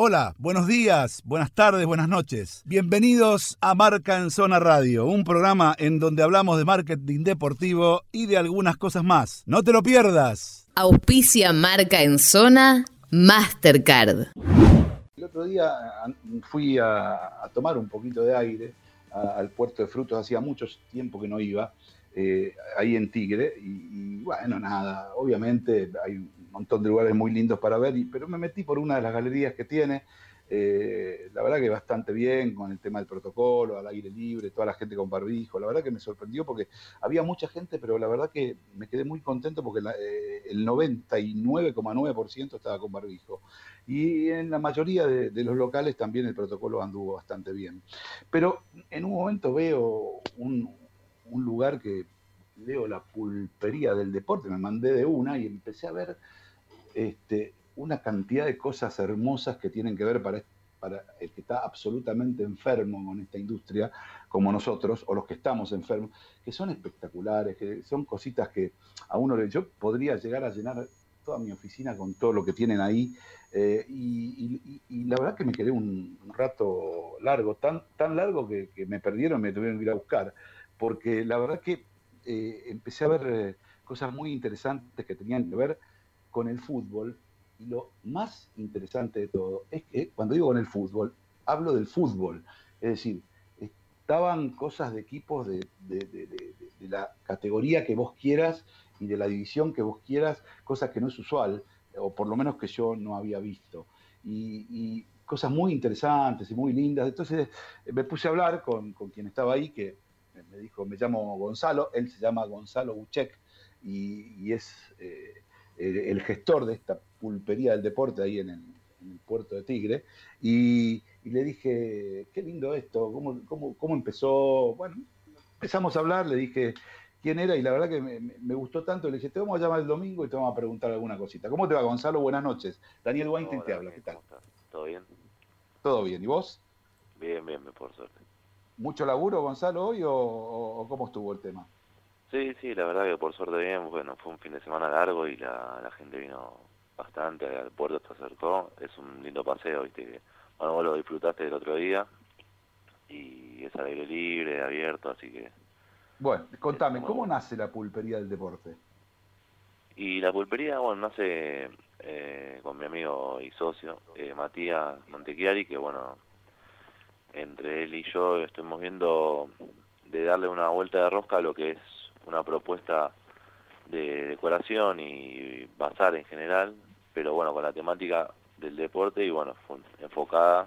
Hola, buenos días, buenas tardes, buenas noches. Bienvenidos a Marca en Zona Radio, un programa en donde hablamos de marketing deportivo y de algunas cosas más. No te lo pierdas. Auspicia Marca en Zona Mastercard. El otro día fui a, tomar un poquito de aire al puerto de frutos, hacía mucho tiempo que no iba, eh, ahí en Tigre, y, y, bueno, nada, obviamente hay montón de lugares muy lindos para ver, pero me metí por una de las galerías que tiene. Eh, la verdad que bastante bien con el tema del protocolo, al aire libre, toda la gente con barbijo. La verdad que me sorprendió porque había mucha gente, pero la verdad que me quedé muy contento porque eh, el 99,9% estaba con barbijo. Y en la mayoría de, los locales también el protocolo anduvo bastante bien. Pero en un momento veo un, un lugar que veo la pulpería del deporte, me mandé de una y empecé a ver este, una cantidad de cosas hermosas que tienen que ver para, el que está absolutamente enfermo con esta industria, como nosotros, o los que estamos enfermos, que son espectaculares, que son cositas que a uno le... Yo podría llegar a llenar toda mi oficina con todo lo que tienen ahí, eh, y, la verdad que me quedé un, rato largo, tan, tan largo que, me perdieron, me tuvieron que ir a buscar, porque la verdad que eh, empecé a ver eh, cosas muy interesantes que tenían que ver con el fútbol y lo más interesante de todo es que cuando digo con el fútbol, hablo del fútbol. Es decir, estaban cosas de equipos de, la categoría que vos quieras y de la división que vos quieras, cosas que no es usual, o por lo menos que yo no había visto. Y, cosas muy interesantes y muy lindas. Entonces me puse a hablar con, quien estaba ahí, que me dijo, me llamo Gonzalo, él se llama Gonzalo Buchek y, es... Eh, el, gestor de esta pulpería del deporte ahí en el, puerto de Tigre, y, le dije, qué lindo esto, ¿Cómo, cómo, empezó. Bueno, empezamos a hablar, le dije quién era, y la verdad que me, gustó tanto, le dije, te vamos a llamar el domingo y te vamos a preguntar alguna cosita. ¿Cómo te va, Gonzalo? Buenas noches. Daniel Weinstein te habla, ¿qué tal? ¿Todo bien? Todo bien, ¿y vos? Bien, bien, por suerte. ¿Mucho laburo, Gonzalo, hoy o cómo estuvo el tema? Sí, sí, la verdad que por suerte bien, bueno, fue un fin de semana largo y la, la gente vino bastante, al puerto se acercó, es un lindo paseo, viste, bueno, vos lo disfrutaste el otro día y es al aire libre, abierto, así que... Bueno, contame, ¿cómo nace la pulpería del deporte? Y la pulpería, bueno, nace eh, con mi amigo y socio, eh, Matías Montechiari, que bueno, entre él y yo estuvimos viendo de darle una vuelta de rosca a lo que es una propuesta de decoración y bazar en general, pero bueno, con la temática del deporte y bueno, enfocada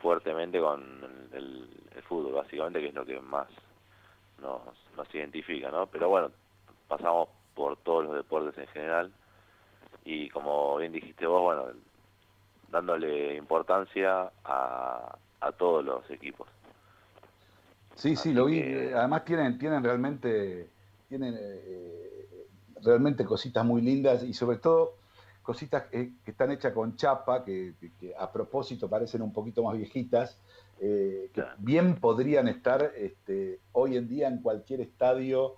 fuertemente con el, fútbol, básicamente, que es lo que más nos, nos identifica, ¿no? Pero bueno, pasamos por todos los deportes en general y como bien dijiste vos, bueno, dándole importancia a, a todos los equipos. Sí, sí, lo vi. Además tienen, tienen realmente tienen eh, eh, realmente cositas muy lindas y sobre todo cositas que, están hechas con chapa, que, a propósito parecen un poquito más viejitas, eh, que bien podrían estar este, hoy en día en cualquier estadio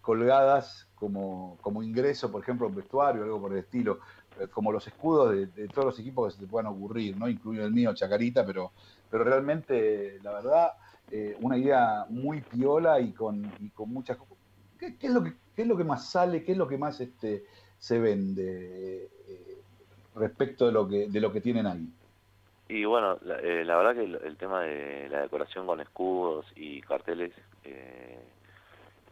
colgadas como, como ingreso, por ejemplo, un vestuario o algo por el estilo, como los escudos de, todos los equipos que se te puedan ocurrir, ¿no? incluido el mío, Chacarita, pero, pero realmente, la verdad, una idea muy piola y con, y con muchas ¿Qué, es lo que, es lo que más sale? ¿Qué es lo que más este, se vende eh, respecto de lo, que, de lo que tienen ahí? Y bueno, la, eh, verdad que el, tema de la decoración con escudos y carteles eh,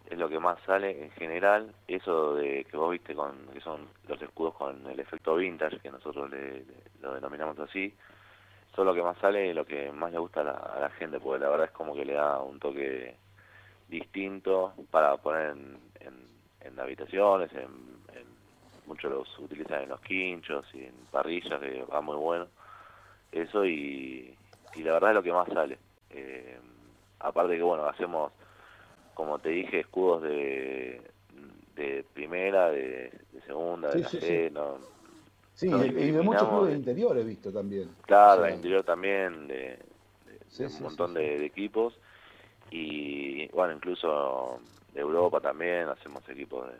es lo que más sale en general. Eso de que vos viste con que son los escudos con el efecto vintage, que nosotros lo denominamos así, es lo que más sale y lo que más le gusta a la, a la gente, porque la verdad es como que le da un toque distinto para poner en, en, habitaciones, en, muchos los utilizan en los quinchos y en parrillas, que va muy bueno. Eso y, y la verdad es lo que más sale. Eh, aparte que bueno, hacemos, como te dije, escudos de, de primera, de, segunda, de la C, no, Sí, y de muchos clubes de interior he visto también. Claro, de interior también, de, un montón de, equipos. Y bueno, incluso de Europa también, hacemos equipos de,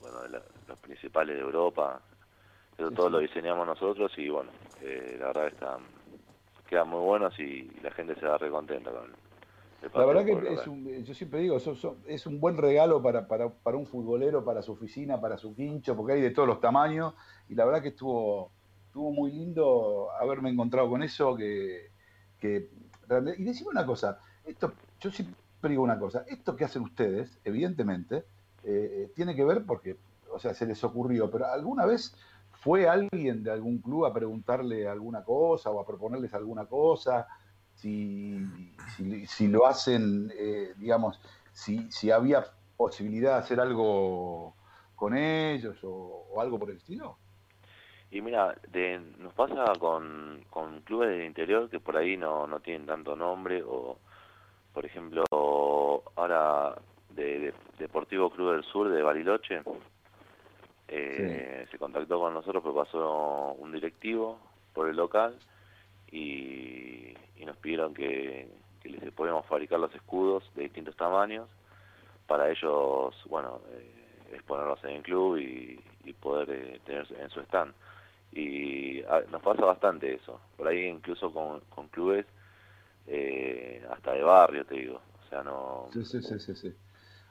bueno, de los principales de Europa. Eso todo lo diseñamos nosotros y bueno, eh, la verdad están, quedan muy buenos y la gente se va recontenta con La verdad que es un, yo siempre digo, es un buen regalo para, para, para, un futbolero, para su oficina, para su quincho, porque hay de todos los tamaños y la verdad que estuvo, estuvo muy lindo haberme encontrado con eso, que, que y decime una cosa, esto, yo siempre digo una cosa, esto que hacen ustedes, evidentemente, eh, eh, tiene que ver porque, o sea, se les ocurrió, pero alguna vez ¿Fue alguien de algún club a preguntarle alguna cosa o a proponerles alguna cosa? Si, si, lo hacen, eh, digamos, si, si había posibilidad de hacer algo con ellos o, algo por el estilo? Y mira, nos pasa con, con, clubes del interior que por ahí no, no tienen tanto nombre o, por ejemplo, ahora de Deportivo Club del Sur de Bariloche, eh, se contactó con nosotros porque pasó un directivo por el local y, nos pidieron que, les podíamos fabricar los escudos de distintos tamaños para ellos, bueno, eh, exponerlos en el club y, poder eh, tener en su stand. Y nos pasa bastante eso, por ahí incluso con, clubes hasta de barrio, te digo. O sea, no... Sí, sí, sí, sí.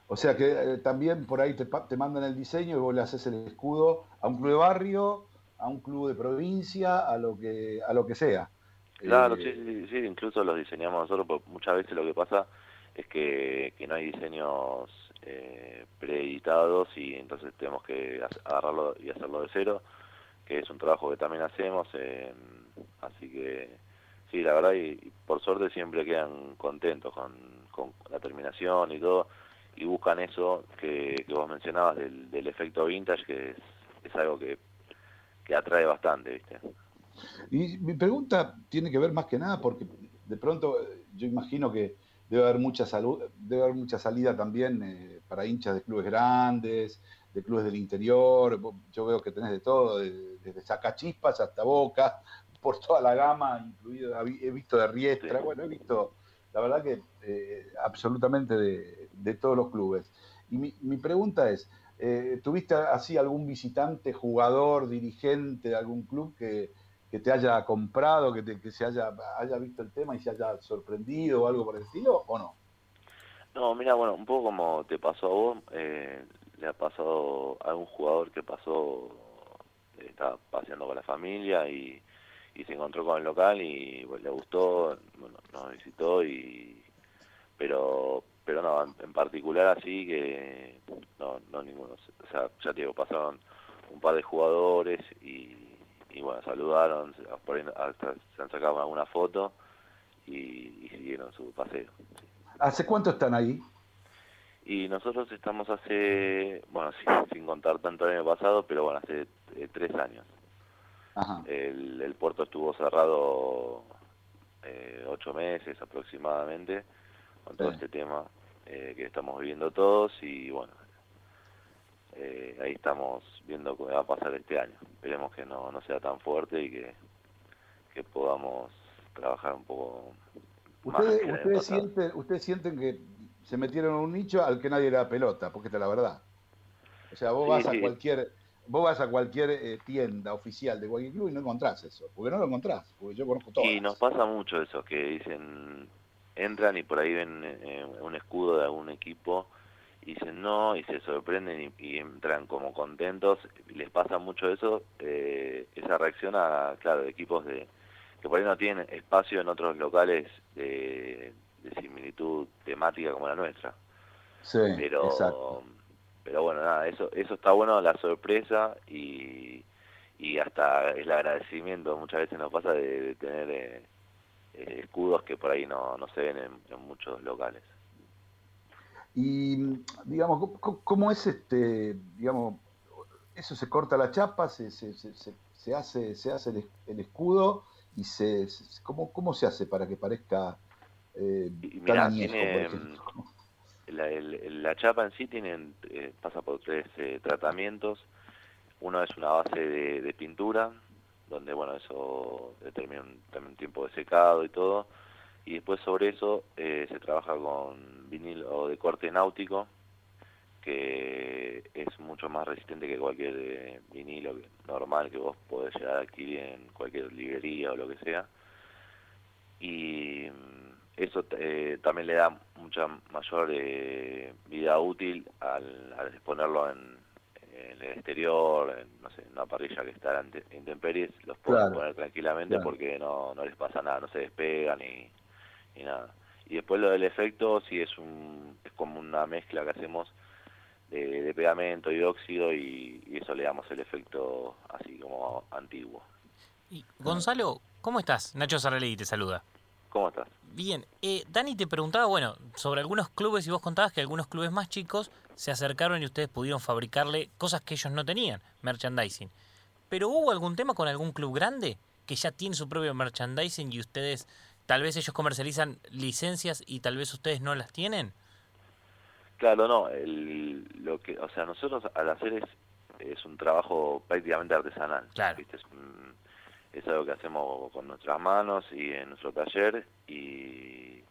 O sea que eh, también por ahí te, te, mandan el diseño y vos le haces el escudo a un club de barrio, a un club de provincia, a lo que, a lo que sea. Claro, eh, sí, sí, incluso los diseñamos nosotros, porque muchas veces lo que pasa es que, no hay diseños eh, preeditados y entonces tenemos que agarrarlo y hacerlo de cero, que es un trabajo que también hacemos, así que sí, la verdad, y, por suerte siempre quedan contentos con, con la terminación y todo y buscan eso que, vos mencionabas del, efecto vintage, que es, algo que, atrae bastante, ¿viste? Y mi pregunta tiene que ver más que nada porque de pronto yo imagino que debe haber mucha salud, debe haber mucha salida también eh, para hinchas de clubes grandes, de clubes del interior. Yo veo que tenés de todo, desde sacachispas hasta boca, por toda la gama, incluido he visto de Riestra, bueno, he visto la verdad que eh, absolutamente de, todos los clubes. Y mi, pregunta es, eh, ¿tuviste así algún visitante, jugador, dirigente de algún club que, te haya comprado, que, que se haya, haya visto el tema y se haya sorprendido o algo por el estilo, o no? No, mira, bueno, un poco como te pasó a vos, eh, le ha pasado a algún jugador que pasó, estaba paseando con la familia y y se encontró con el local y pues, le gustó, bueno, nos visitó y pero pero no, en, particular así que no, no ninguno, o sea, ya te digo, pasaron un par de jugadores y, y bueno, saludaron, por ahí hasta se han sacado alguna foto y, siguieron su paseo. ¿Hace cuánto están ahí? Y nosotros estamos hace, bueno, sin, sin contar tanto el año pasado, pero bueno, hace eh, tres años. El, puerto estuvo cerrado eh, ocho meses aproximadamente con todo este tema eh, que estamos viviendo todos y bueno, eh, ahí estamos viendo qué va a pasar este año. Esperemos que no, no sea tan fuerte y que, que podamos trabajar un poco ¿Ustedes, más. Ustedes sienten, ustedes sienten que se metieron en un nicho al que nadie le da pelota, porque esta es la verdad. O sea, vos vas a cualquier vos vas a cualquier eh, tienda oficial de cualquier club y no encontrás eso, porque no lo encontrás, porque yo conozco todo. Y nos pasa mucho eso, que dicen, entran y por ahí ven eh, un escudo de algún equipo y dicen no, y se sorprenden y, entran como contentos, les pasa mucho eso, eh, esa reacción a, claro, equipos de que por ahí no tienen espacio en otros locales de, similitud temática como la nuestra. Sí, Pero, exacto pero bueno, nada, eso, eso está bueno, la sorpresa y, y hasta el agradecimiento muchas veces nos pasa de, tener eh, eh, escudos que por ahí no, no se ven en, muchos locales. Y digamos, ¿cómo, es este, digamos, eso se corta la chapa, se, se, se, se hace, se hace el, escudo y se, ¿cómo, ¿cómo se hace para que parezca eh, tan añejo, por ejemplo? la, chapa en sí tiene, eh, pasa por tres eh, tratamientos. Uno es una base de, pintura, donde bueno eso determina un, también tiempo de secado y todo. Y después sobre eso eh, se trabaja con vinilo de corte náutico, que es mucho más resistente que cualquier eh, vinilo normal que vos podés llegar a adquirir en cualquier librería o lo que sea. Y mm, eso eh, también le da mucha mayor eh, vida útil al, al exponerlo en, el exterior, en, no sé, en una parrilla que está en intemperies, los pueden poner tranquilamente porque no, no les pasa nada, no se despegan ni, ni nada. Y después lo del efecto, sí es, un, es como una mezcla que hacemos de, pegamento y óxido y, eso le damos el efecto así como antiguo. Y Gonzalo, ¿cómo estás? Nacho Sarrelli te saluda. ¿Cómo estás? Bien, eh, Dani te preguntaba, bueno, sobre algunos clubes y vos contabas que algunos clubes más chicos se acercaron y ustedes pudieron fabricarle cosas que ellos no tenían, merchandising. Pero ¿hubo algún tema con algún club grande que ya tiene su propio merchandising y ustedes, tal vez ellos comercializan licencias y tal vez ustedes no las tienen? Claro, no, el, lo que, o sea, nosotros al hacer es, es un trabajo prácticamente artesanal. Claro. Es, es, algo que hacemos con nuestras manos y en nuestro taller y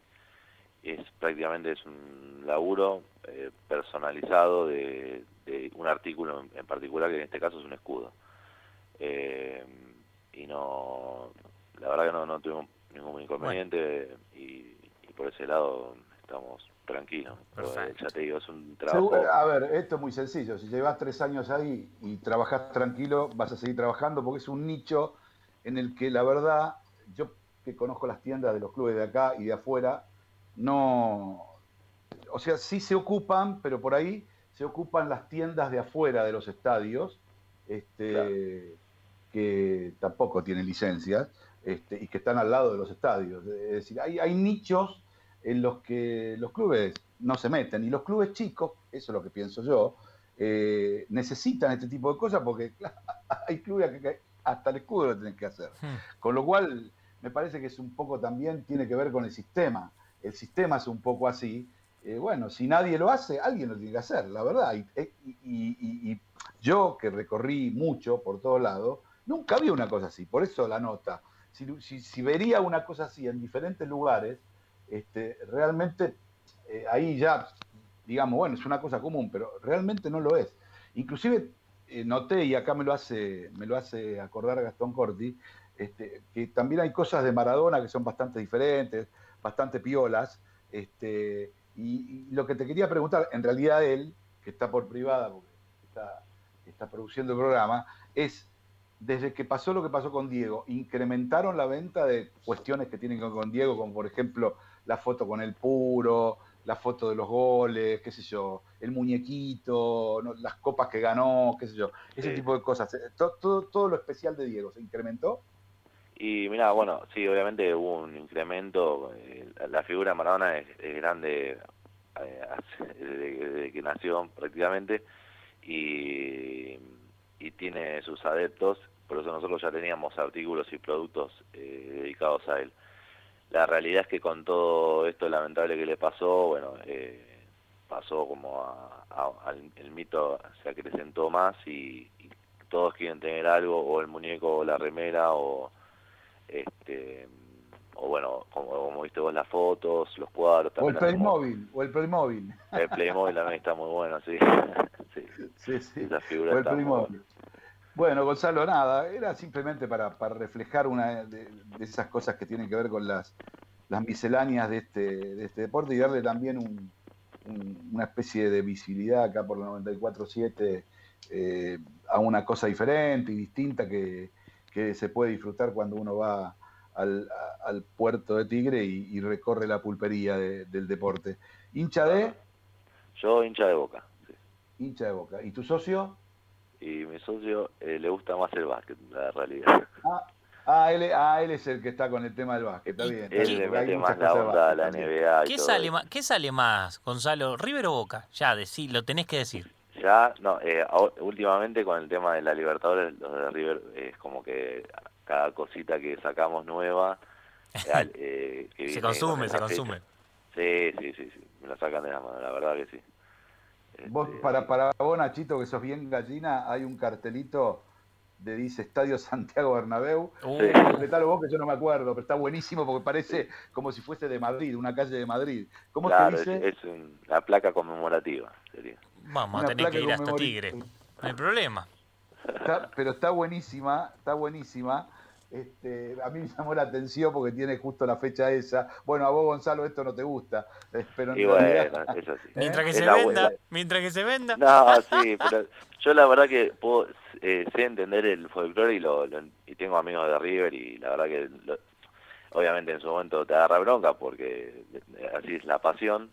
es prácticamente es un laburo eh, personalizado de, de, un artículo en, particular que en este caso es un escudo. Eh, y no, la verdad que no, no tuvimos ningún inconveniente y, y por ese lado estamos tranquilo. Ya te digo, es un trabajo. a ver, esto es muy sencillo. Si llevas tres años ahí y trabajas tranquilo, vas a seguir trabajando porque es un nicho en el que la verdad, yo que conozco las tiendas de los clubes de acá y de afuera, no. O sea, sí se ocupan, pero por ahí se ocupan las tiendas de afuera de los estadios, este, que tampoco tienen licencias, este, y que están al lado de los estadios. Es decir, hay, hay nichos en los que los clubes no se meten. Y los clubes chicos, eso es lo que pienso yo, eh, necesitan este tipo de cosas porque hay clubes que hasta el escudo lo tienen que hacer. Hmm. Con lo cual, me parece que es un poco también, tiene que ver con el sistema. El sistema es un poco así. Eh, bueno, si nadie lo hace, alguien lo tiene que hacer, la verdad. Y, eh, y yo que recorrí mucho por todos lados, nunca vi una cosa así. Por eso la nota. Si, vería una cosa así en diferentes lugares, este, realmente eh, ahí ya, digamos, bueno, es una cosa común, pero realmente no lo es. Inclusive eh, noté, y acá me lo hace, me lo hace acordar Gastón Corti, este, que también hay cosas de Maradona que son bastante diferentes, bastante piolas, este, y, lo que te quería preguntar, en realidad él, que está por privada, porque está produciendo el programa, es desde que pasó lo que pasó con Diego, incrementaron la venta de cuestiones que tienen que ver con Diego, como por ejemplo la foto con el puro, la foto de los goles, qué sé yo, el muñequito, las copas que ganó, qué sé yo, ese tipo de cosas. Eh, todo, todo, lo especial de Diego, ¿se incrementó? Y mira, bueno, sí, obviamente hubo un incremento, eh, la figura de Maradona es, grande eh, desde, que nació prácticamente y, y tiene sus adeptos, por eso nosotros ya teníamos artículos y productos dedicados a él la realidad es que con todo esto lamentable que le pasó, bueno, eh, pasó como a, el mito se acrecentó más y, todos quieren tener algo, o el muñeco o la remera, o este o bueno, como, viste vos las fotos, los cuadros. O el Playmobil, o el Playmobil. El Playmobil también está muy bueno, sí. sí, sí. sí. Esa figura o el Playmobil. Bueno, Gonzalo, nada, era simplemente para, reflejar una de, esas cosas que tienen que ver con las, las misceláneas de este, de este deporte y darle también una especie de visibilidad acá por la 94.7 eh, a una cosa diferente y distinta que, se puede disfrutar cuando uno va al, puerto de Tigre y, recorre la pulpería del deporte. ¿Hincha de? Yo hincha de boca. Hincha de boca. ¿Y tu socio? Y mi socio eh, le gusta más el básquet, la realidad. Ah, ah, él, ah, él es el que está con el tema del básquet, está bien. Él le mete más la onda a la NBA. ¿Qué, sale más, ¿Qué sale más, Gonzalo? ¿River o Boca? Ya, decí, lo tenés que decir. Ya, no, eh, últimamente con el tema de la Libertadores, los de River es como que cada cosita que sacamos nueva... Eh, se consume, se consume. Sí, sí, sí, sí, me la sacan de la mano, la verdad que sí. Vos, este, para, para vos, Nachito, que sos bien gallina, hay un cartelito de dice Estadio Santiago Bernabéu. Uh. vos que yo no me acuerdo, pero está buenísimo porque parece como si fuese de Madrid, una calle de Madrid. ¿Cómo claro, dice? Es, es una placa conmemorativa, sería. Vamos a Una tener que ir hasta Tigre. No hay problema. Está- pero está buenísima, está buenísima. Este, a mí me llamó la atención porque tiene justo la fecha esa. Bueno, a vos, Gonzalo, esto no te gusta. eh, Pero Y realidad- bueno, eso sí. Mientras que Es se la venda, buena. mientras que se venda. No, sí, pero yo la verdad que puedo, eh, sé entender el folclore y, lo, lo- y tengo amigos de River y la verdad que lo- obviamente en su momento te agarra bronca porque así es la pasión,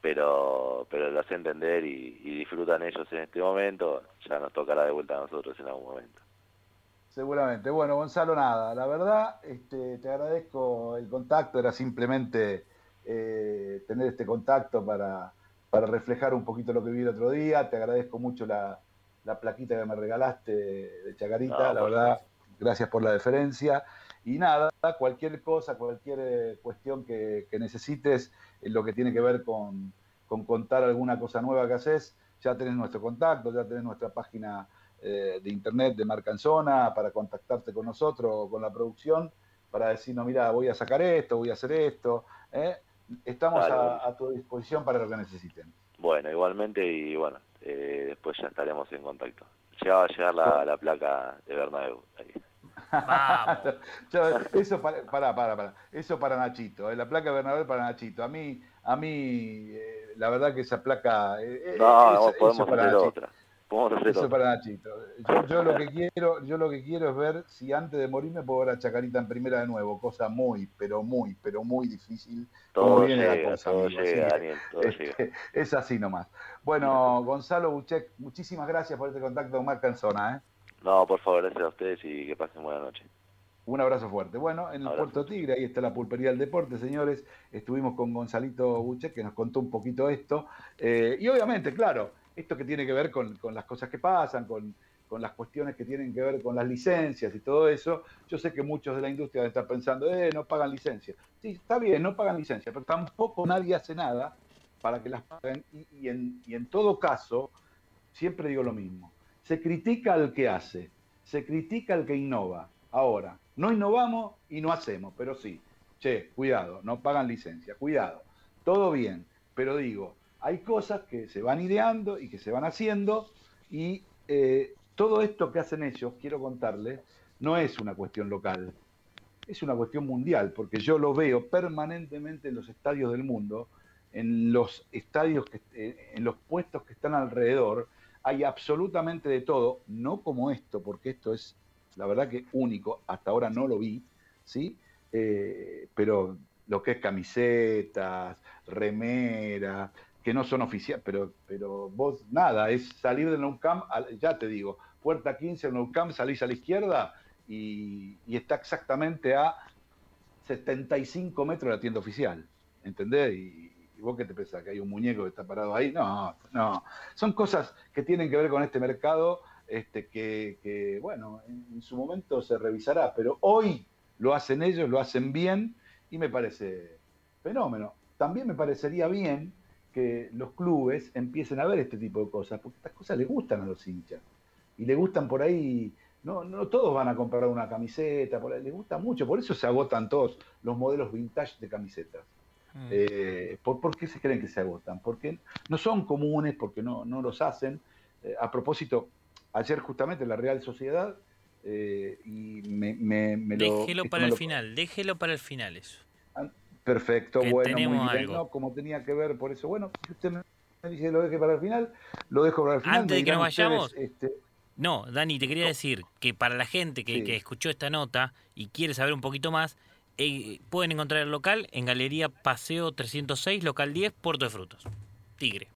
pero pero lo sé entender y, y disfrutan ellos en este momento, ya nos tocará de vuelta a nosotros en algún momento. Seguramente. Bueno, Gonzalo, nada. La verdad, este, te agradezco el contacto. Era simplemente eh, tener este contacto para, para reflejar un poquito lo que vi el otro día. Te agradezco mucho la, la plaquita que me regalaste de Chacarita. La verdad, gracias por la deferencia. Y nada, cualquier cosa, cualquier eh, cuestión que, que necesites, en lo que tiene que ver con, con contar alguna cosa nueva que haces, ya tenés nuestro contacto, ya tenés nuestra página eh, de internet de Marca en Zona para contactarte con nosotros o con la producción para decirnos, mira, voy a sacar esto, voy a hacer esto. ¿eh? Estamos a, tu disposición para lo que necesiten. Bueno, igualmente y bueno, eh, después ya estaremos en contacto. Ya va a llegar la, la placa de Bernabéu. ahí. Vamos. Eso para, para, para, para. Eso para Nachito, ¿eh? la placa de Bernabé para Nachito. A mí, a mí, eh, la verdad que esa placa, eh, eh, No, no, eso podemos para hacer otra. Podemos hacer Eso para Nachito. Yo, yo lo que quiero, yo lo que quiero es ver si antes de morirme puedo ver a Chacarita en primera de nuevo, cosa muy, pero muy, pero muy difícil. Todo viene la llega, cosa, todo amigo, llega, Daniel, todo llega. este, es así nomás. Bueno, Gonzalo Buchek, muchísimas gracias por este contacto con Marca en Zona, ¿eh? No, por favor, gracias a ustedes y que pasen buena noche. Un abrazo fuerte. Bueno, en el Abrazo. Puerto Tigre, ahí está la pulpería del deporte, señores. Estuvimos con Gonzalito Buche, que nos contó un poquito esto. Eh, y obviamente, claro, esto que tiene que ver con, con las cosas que pasan, con, con las cuestiones que tienen que ver con las licencias y todo eso. Yo sé que muchos de la industria están pensando, eh, no pagan licencia. Sí, está bien, no pagan licencia, pero tampoco nadie hace nada para que las paguen. Y, en, y en todo caso, siempre digo lo mismo. Se critica al que hace, se critica al que innova. Ahora, no innovamos y no hacemos, pero sí, che, cuidado, no pagan licencia, cuidado, todo bien, pero digo, hay cosas que se van ideando y que se van haciendo y eh, todo esto que hacen ellos, quiero contarles, no es una cuestión local, es una cuestión mundial, porque yo lo veo permanentemente en los estadios del mundo, en los estadios, que, eh, en los puestos que están alrededor, hay absolutamente de todo, no como esto, porque esto es, la verdad que único, hasta ahora no lo vi, ¿sí? Eh, pero lo que es camisetas, remeras, que no son oficiales, pero, pero vos nada, es salir del al- ya te digo, puerta 15 del Nou Camp, salís a la izquierda y, y está exactamente a 75 metros de la tienda oficial, ¿entendés? Y, vos qué te pensás, que hay un muñeco que está parado ahí, no, no, son cosas que tienen que ver con este mercado, este, que, que, bueno, en, en su momento se revisará, pero hoy lo hacen ellos, lo hacen bien y me parece fenómeno. También me parecería bien que los clubes empiecen a ver este tipo de cosas, porque estas cosas les gustan a los hinchas. Y les gustan por ahí, no, no todos van a comprar una camiseta, por ahí, les gusta mucho, por eso se agotan todos los modelos vintage de camisetas. Mm. Eh, ¿por, por qué se creen que se agotan? Porque no son comunes, porque no, no los hacen. Eh, a propósito, ayer justamente la Real Sociedad, eh, y me, me- me lo... Déjelo esto para me el lo- final, déjelo para el final eso. Perfecto, que bueno, muy bien. algo. No, como tenía que ver, por eso, bueno, si usted me dice que lo deje para el final, lo dejo para el final. Antes de que nos ustedes, vayamos, este, No, Dani, te quería decir que para la gente que, Sí. que escuchó esta nota y quiere saber un poquito más, eh, pueden encontrar el local en Galería Paseo 306, local 10, Puerto de Frutos. Tigre.